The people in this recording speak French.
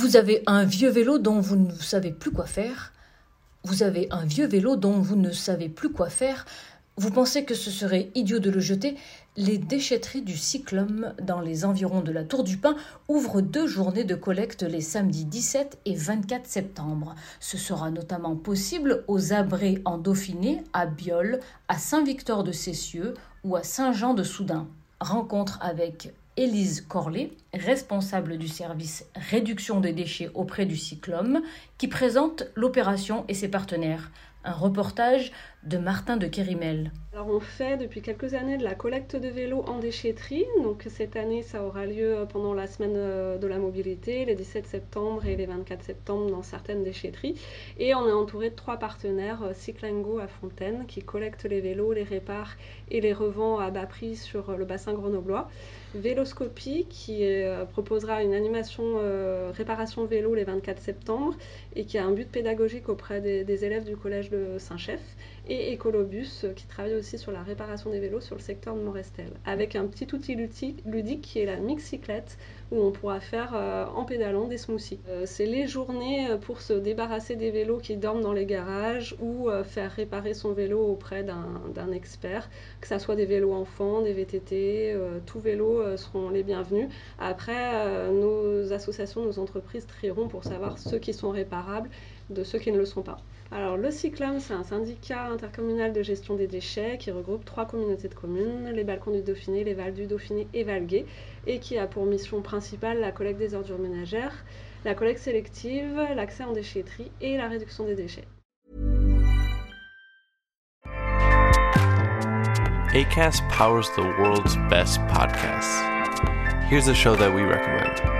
Vous avez un vieux vélo dont vous ne savez plus quoi faire. Vous avez un vieux vélo dont vous ne savez plus quoi faire. Vous pensez que ce serait idiot de le jeter Les déchetteries du Cyclum dans les environs de la Tour du Pin ouvrent deux journées de collecte les samedis 17 et 24 septembre. Ce sera notamment possible aux Abrés en Dauphiné, à Biol, à Saint-Victor de Cessieux ou à Saint-Jean de Soudain. Rencontre avec Élise Corlet, responsable du service réduction des déchets auprès du Cyclum, qui présente l'opération et ses partenaires. Un reportage de Martin de Kérimel. Alors on fait depuis quelques années de la collecte de vélos en déchetterie. Donc cette année ça aura lieu pendant la semaine euh, de la mobilité, les 17 septembre et les 24 septembre dans certaines déchetteries. Et on est entouré de trois partenaires, euh, Cyclingo à Fontaine qui collecte les vélos, les répare et les revend à bas prix sur le bassin grenoblois. Véloscopie qui euh, proposera une animation réparation vélo les 24 septembre et qui a un but pédagogique auprès des, des élèves du collège de Saint-Chef et Ecolobus qui travaille aussi sur la réparation des vélos sur le secteur de Morestel avec un petit outil ludique qui est la mixcyclette où on pourra faire euh, en pédalant des smoothies. Euh, c'est les journées pour se débarrasser des vélos qui dorment dans les garages ou euh, faire réparer son vélo auprès d'un expert, que ce soit des vélos enfants, des VTT, tous vélos seront les bienvenus. Après, nos associations, nos entreprises trieront pour savoir ceux qui sont réparables de ceux qui ne le sont pas. Alors le Cyclum, c'est un syndicat intercommunal de gestion des déchets qui regroupe trois communautés de communes, les Balcons du Dauphiné, les Vals du Dauphiné et Valgué, et qui a pour mission principale la collecte des ordures ménagères, la collecte sélective, l'accès en déchetterie et la réduction des déchets. ACAST powers the world's best podcasts. Here's a show that we recommend.